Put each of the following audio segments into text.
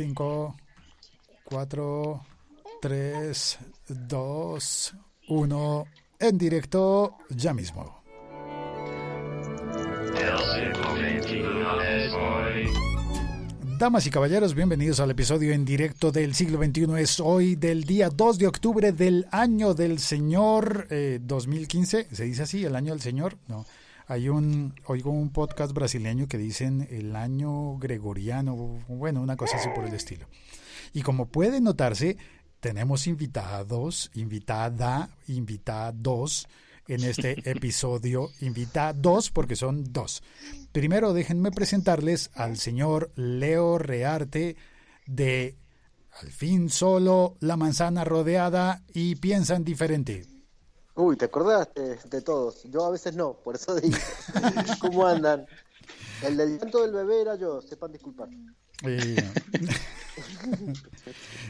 5, 4, 3, 2, 1. En directo ya mismo. Damas y caballeros, bienvenidos al episodio en directo del siglo XXI. Es hoy del día 2 de octubre del año del Señor 2015. ¿Se dice así? ¿El año del Señor? No. Hay un, oigo un podcast brasileño que dicen el año gregoriano, bueno, una cosa así por el estilo. Y como puede notarse, tenemos invitados, invitada, invitados en este episodio. Invitados porque son dos. Primero déjenme presentarles al señor Leo Rearte de Al fin solo, la manzana rodeada y piensan diferente. Uy, ¿te acordaste de todos? Yo a veces no, por eso digo. ¿Cómo andan? El del llanto del bebé era yo, sepan disculpar. Eh,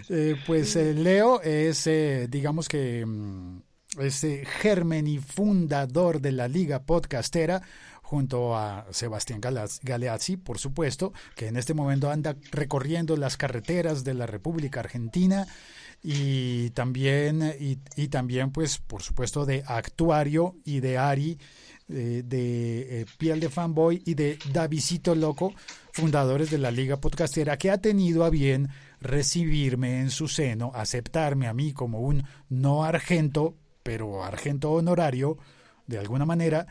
eh, pues eh, Leo es, digamos que, mm, es germen y fundador de la Liga Podcastera junto a Sebastián Galeazzi, por supuesto, que en este momento anda recorriendo las carreteras de la República Argentina y también, y, también pues, por supuesto, de Actuario y de Ari, de, Piel de Fanboy y de Davisito Loco, fundadores de la Liga Podcastera, que ha tenido a bien recibirme en su seno, aceptarme a mí como un no argento, pero argento honorario, de alguna manera,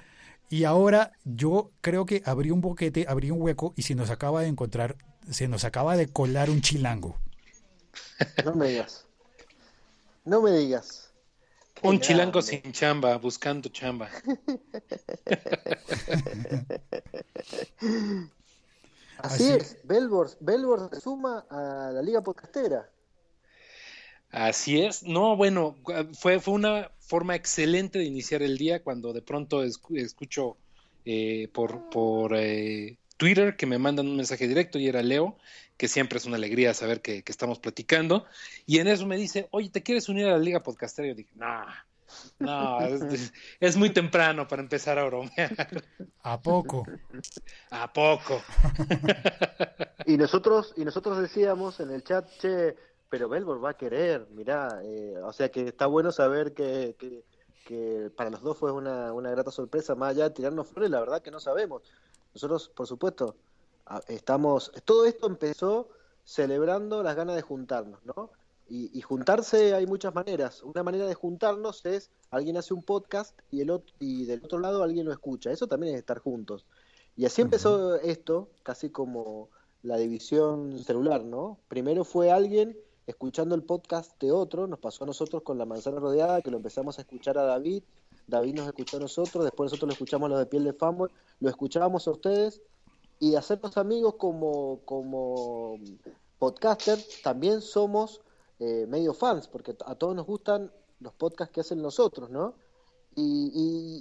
y ahora yo creo que abrí un boquete, abrí un hueco y se nos acaba de encontrar, se nos acaba de colar un chilango. No me digas. No me digas. un chilango sin chamba, buscando chamba. Así, es, Belbor, Belbor se suma a la Liga Podcastera. Así es, no, bueno, fue, fue una forma excelente de iniciar el día cuando de pronto escucho eh, por, por eh, Twitter que me mandan un mensaje directo y era Leo, que siempre es una alegría saber que, estamos platicando, y en eso me dice, oye, ¿te quieres unir a la Liga Podcastera? Yo dije, no, es, es, muy temprano para empezar a bromear. ¿A poco? ¿A poco? y nosotros, y nosotros decíamos en el chat, che, pero Belbor va a querer, mirá, eh, o sea que está bueno saber que, que, para los dos fue una, una, grata sorpresa, más allá de tirarnos flores, la verdad que no sabemos. Nosotros, por supuesto, estamos, todo esto empezó celebrando las ganas de juntarnos, ¿no? Y, y, juntarse hay muchas maneras. Una manera de juntarnos es alguien hace un podcast y, el otro, y del otro lado alguien lo escucha. Eso también es estar juntos. Y así empezó esto, casi como la división celular, ¿no? Primero fue alguien escuchando el podcast de otro, nos pasó a nosotros con La Manzana Rodeada, que lo empezamos a escuchar a David, David nos escuchó a nosotros, después nosotros lo escuchamos a los de Piel de Famo, lo escuchábamos a ustedes, y hacernos amigos como, como podcaster, también somos eh, medio fans, porque a todos nos gustan los podcasts que hacen nosotros, ¿no? Y,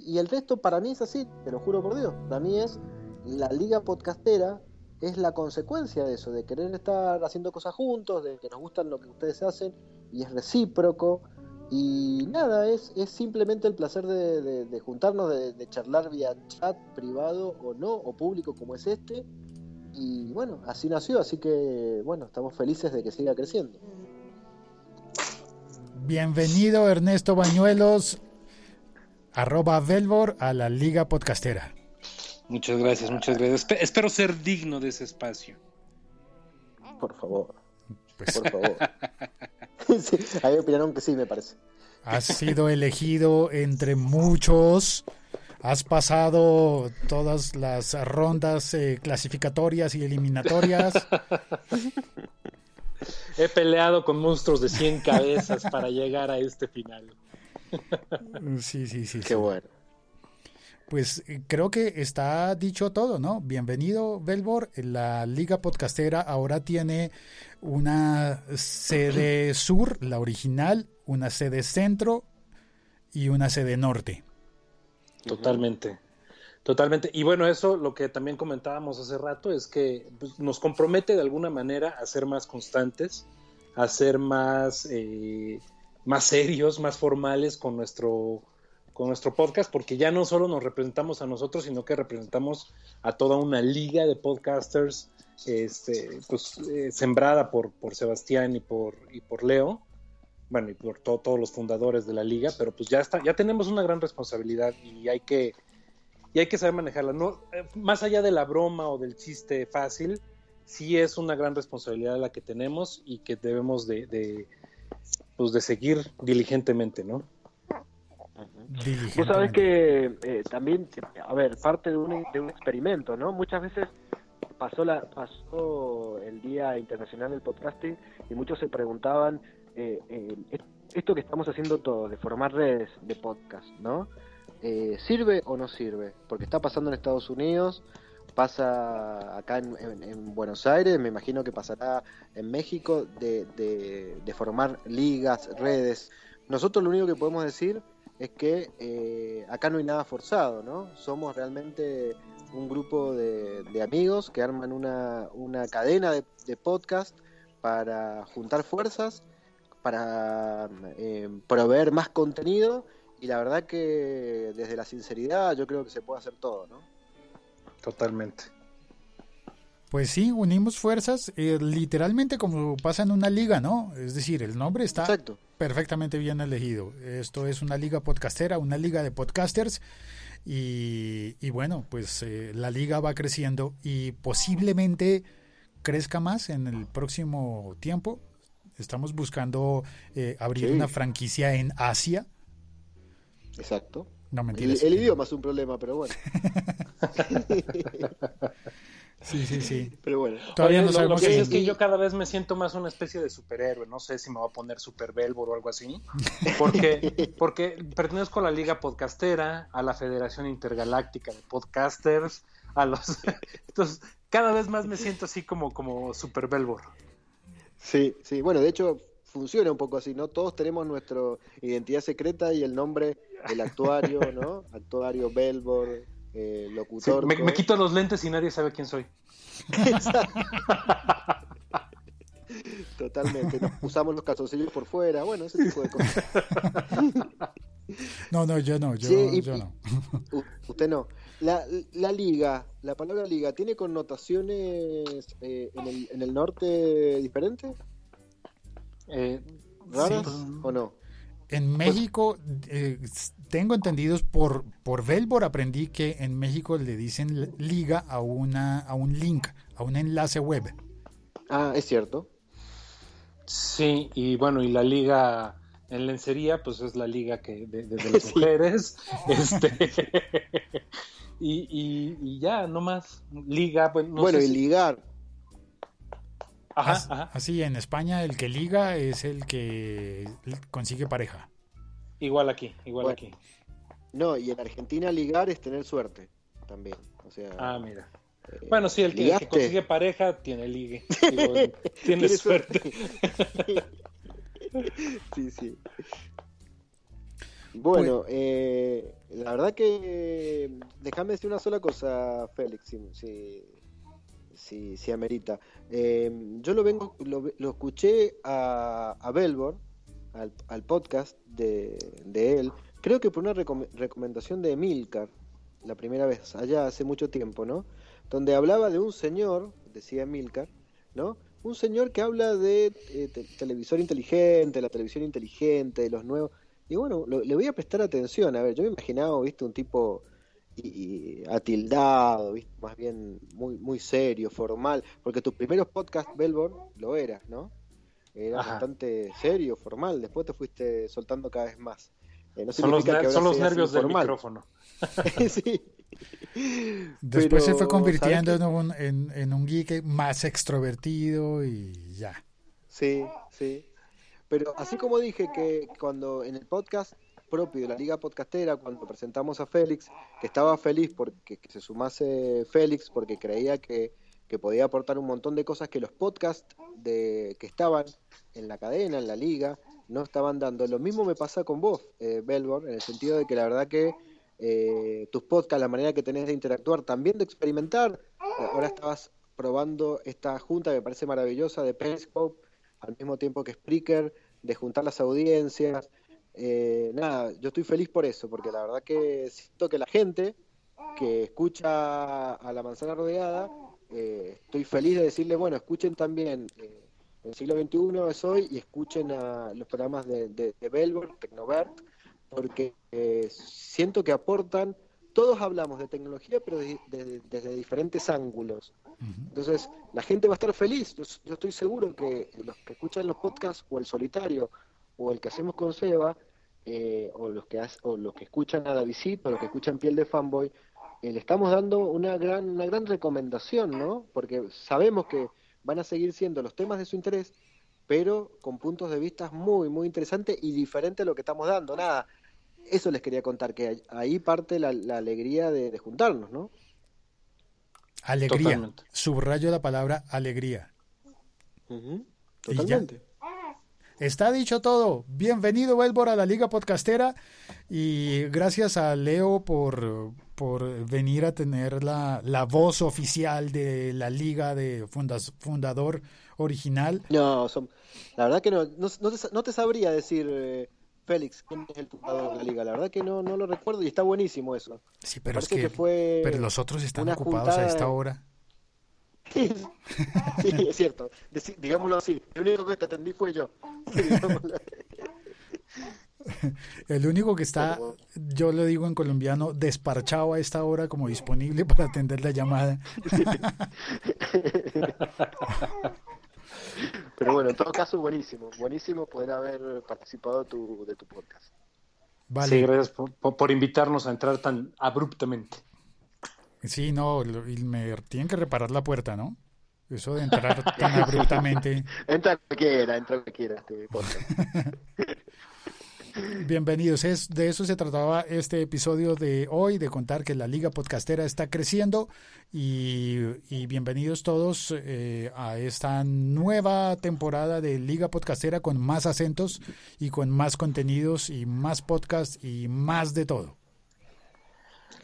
y, y el resto para mí es así, te lo juro por Dios, para mí es la liga podcastera es la consecuencia de eso, de querer estar haciendo cosas juntos, de que nos gustan lo que ustedes hacen y es recíproco. Y nada, es, es simplemente el placer de, juntarnos, de, charlar vía chat privado o no, o público como es este. Y bueno, así nació, así que bueno, estamos felices de que siga creciendo. Bienvenido Ernesto Bañuelos, arroba Velvor a la Liga Podcastera. Muchas gracias, muchas gracias. espero ser digno de ese espacio. Por favor. Pues. Por favor. ahí opinaron que sí, me parece. Has sido elegido entre muchos. Has pasado todas las rondas eh, clasificatorias y eliminatorias. He peleado con monstruos de 100 cabezas para llegar a este final. Sí, sí, sí. Qué bueno pues eh, creo que está dicho todo, ¿no? Bienvenido, Belbor. La Liga Podcastera ahora tiene una sede sur, la original, una sede centro y una sede norte. Totalmente. Totalmente. Y bueno, eso lo que también comentábamos hace rato es que pues, nos compromete de alguna manera a ser más constantes, a ser más, eh, más serios, más formales con nuestro con nuestro podcast, porque ya no solo nos representamos a nosotros, sino que representamos a toda una liga de podcasters este, pues, eh, sembrada por, por Sebastián y por, y por Leo, bueno, y por todos los fundadores de la liga, pero pues ya está, ya tenemos una gran responsabilidad y hay que, y hay que saber manejarla. No, eh, más allá de la broma o del chiste fácil, sí es una gran responsabilidad la que tenemos y que debemos de, de pues de seguir diligentemente, ¿no? Vos sabés que eh, también, a ver, parte de un, de un experimento, ¿no? Muchas veces pasó la pasó el Día Internacional del Podcasting y muchos se preguntaban eh, eh, esto que estamos haciendo todos de formar redes de podcast, ¿no? Eh, ¿Sirve o no sirve? Porque está pasando en Estados Unidos, pasa acá en, Buenos Aires, me imagino que pasará en México de, de, formar ligas, redes. Nosotros lo único que podemos decir es que acá no hay nada forzado, ¿no? Somos realmente un grupo de, amigos que arman una, una cadena de, podcast para juntar fuerzas, para eh, proveer más contenido y la verdad que desde la sinceridad yo creo que se puede hacer todo, ¿no? Totalmente. Pues sí, unimos fuerzas, eh, literalmente como pasa en una liga, ¿no? Es decir, el nombre está perfectamente bien elegido. Esto es una liga podcastera, una liga de podcasters y, bueno, pues eh, la liga va creciendo y posiblemente crezca más en el próximo tiempo. Estamos buscando eh, abrir una franquicia en Asia. Exacto. No, el, el, idioma es un problema, pero bueno. Sí, sí, sí. Pero bueno. Todavía no sabemos. Lo que es que yo cada vez me siento más una especie de superhéroe. No sé si me va a poner Super Velvor o algo así. Porque, porque pertenezco a la Liga Podcastera, a la Federación Intergaláctica de Podcasters, a los. Entonces, cada vez más me siento así como, como Super Velvor. Sí, sí. Bueno, de hecho, funciona un poco así, ¿no? Todos tenemos nuestra identidad secreta y el nombre del actuario, ¿no? Actuario Belbor, eh, locutor. me, quito los lentes y nadie sabe quién soy. Totalmente. Usamos los calzoncillos por fuera, bueno, ese tipo de cosas. No, no, yo no, yo, no. usted no. La, la, liga, la palabra liga, ¿tiene connotaciones eh, en, el, en, el, norte diferentes? Eh, ¿Raras o no? En México, eh, tengo entendidos por, por Velbor, aprendí que en México le dicen liga a, una, a un link, a un enlace web. Ah, es cierto. Sí, y bueno, y la liga en lencería, pues es la liga que de, las mujeres. este, y, y, ya, no más. Liga, pues, bueno, y ligar. Ajá, Así, en España el que liga es el que consigue pareja. Igual aquí, igual aquí. No, y en Argentina ligar es tener suerte también. O sea, ah, mira. Eh, bueno, sí, el que, consigue pareja tiene ligue. tiene suerte. sí, sí. Bueno, eh, la verdad que déjame decir una sola cosa, Félix, si, si, si, amerita. Eh, yo lo vengo, lo, escuché a, a Belbor, al, al podcast de, de, él, creo que por una recomendación de Emilcar, la primera vez, allá hace mucho tiempo, ¿no? Donde hablaba de un señor, decía Emilcar, ¿no? Un señor que habla de eh, televisor inteligente, la televisión inteligente, de los nuevos. Y bueno, le voy a prestar atención. A ver, yo me imaginaba, viste, un tipo y, atildado, ¿viste? más bien muy, muy serio, formal, porque tus primeros podcasts, Belborn, lo eras, ¿no? Era bastante serio, formal, después te fuiste soltando cada vez más. Eh, son, los, nervios del micrófono. sí. Después se fue convirtiendo en un, en, en un geek más extrovertido y ya. Sí, sí. Pero así como dije que cuando en el podcast propio de la Liga Podcastera, cuando presentamos a Félix, que estaba feliz porque que se sumase Félix, porque creía que, que, podía aportar un montón de cosas que los podcasts de, que estaban en la cadena, en la liga, no estaban dando. Lo mismo me pasa con vos, eh, Belbor, en el sentido de que la verdad que eh, tus podcasts, la manera que tenés de interactuar, también de experimentar, ahora estabas probando esta junta que me parece maravillosa de Periscope, al mismo tiempo que Spreaker, de juntar las audiencias, eh, nada, yo estoy feliz por eso, porque la verdad que siento que la gente que escucha a la manzana rodeada, eh, estoy feliz de decirle, bueno, escuchen también eh, el siglo XXI es hoy y escuchen a los programas de, de, de Tecnovert, porque eh, siento que aportan, todos hablamos de tecnología, pero de- de- desde diferentes ángulos. Entonces, la gente va a estar feliz. Yo, yo estoy seguro que los que escuchan los podcasts, o el solitario, o el que hacemos con Seba, eh, o los que o los que escuchan a Davidcito, o los que escuchan Piel de Fanboy, eh, le estamos dando una gran, una gran recomendación, ¿no? Porque sabemos que van a seguir siendo los temas de su interés, pero con puntos de vista muy, muy interesantes y diferentes a lo que estamos dando. Nada, eso les quería contar, que ahí parte la, la alegría de, de juntarnos, ¿no? Alegría. Totalmente. Subrayo la palabra alegría. Ujú, Y ya. Totalmente. Está dicho todo. Bienvenido, Belbor, a la Liga Podcastera. Y gracias a Leo por, por venir a tener la, la voz oficial de la Liga de fundas- fundador original. No, son- la verdad que no, no, no te, no te sabría decir, eh, Félix, quién es el fundador de la liga. La verdad que no, no lo recuerdo y está buenísimo eso. Sí, pero es que, que fue pero los otros están ocupados a esta hora. Sí, es cierto. Deci- digámoslo así. El único que te atendí fue yo. Sí. El único que está, yo lo digo en colombiano, desparchado a esta hora como disponible para atender la llamada. Pero bueno, en todo caso, buenísimo. Buenísimo poder haber participado tu, de tu podcast. Vale. Sí, gracias por- por invitarnos a entrar tan abruptamente. Sí, no, y me tienen que reparar la puerta, ¿no? Eso de entrar tan abruptamente. Entra cualquiera, entra cualquiera este podcast. Bienvenidos. Es, de eso se trataba este episodio de hoy, de contar que la Liga Podcastera está creciendo y, y bienvenidos todos eh, a esta nueva temporada de Liga Podcastera con más acentos y con más contenidos y más podcasts y más de todo.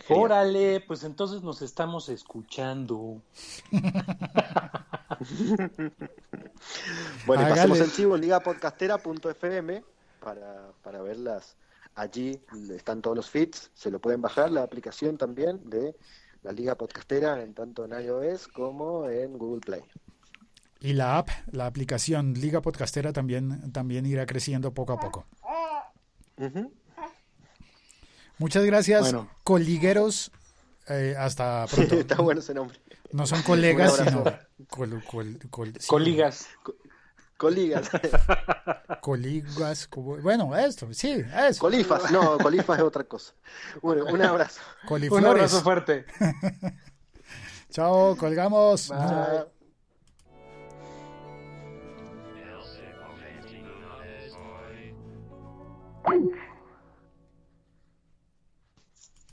Genial. Órale, pues entonces nos estamos escuchando. Bueno, y Hágale. pasemos el chivo ligapodcastera.fm para, para verlas. Allí están todos los feeds, se lo pueden bajar, la aplicación también de la Liga Podcastera, en tanto en iOS como en Google Play. Y la app, la aplicación Liga Podcastera también, también irá creciendo poco a poco. Ujú. Muchas gracias, Bueno. coligueros. Eh, hasta pronto. Está bueno ese nombre. No son colegas, Un sino col- col- col- sí, Coligas. Coligas. coligas. co- Bueno, esto, sí, eso. Colifas. No, colifas es otra cosa. Bueno, un abrazo. Un Coliflores. abrazo fuerte. Chao, colgamos. Chao. Thanks.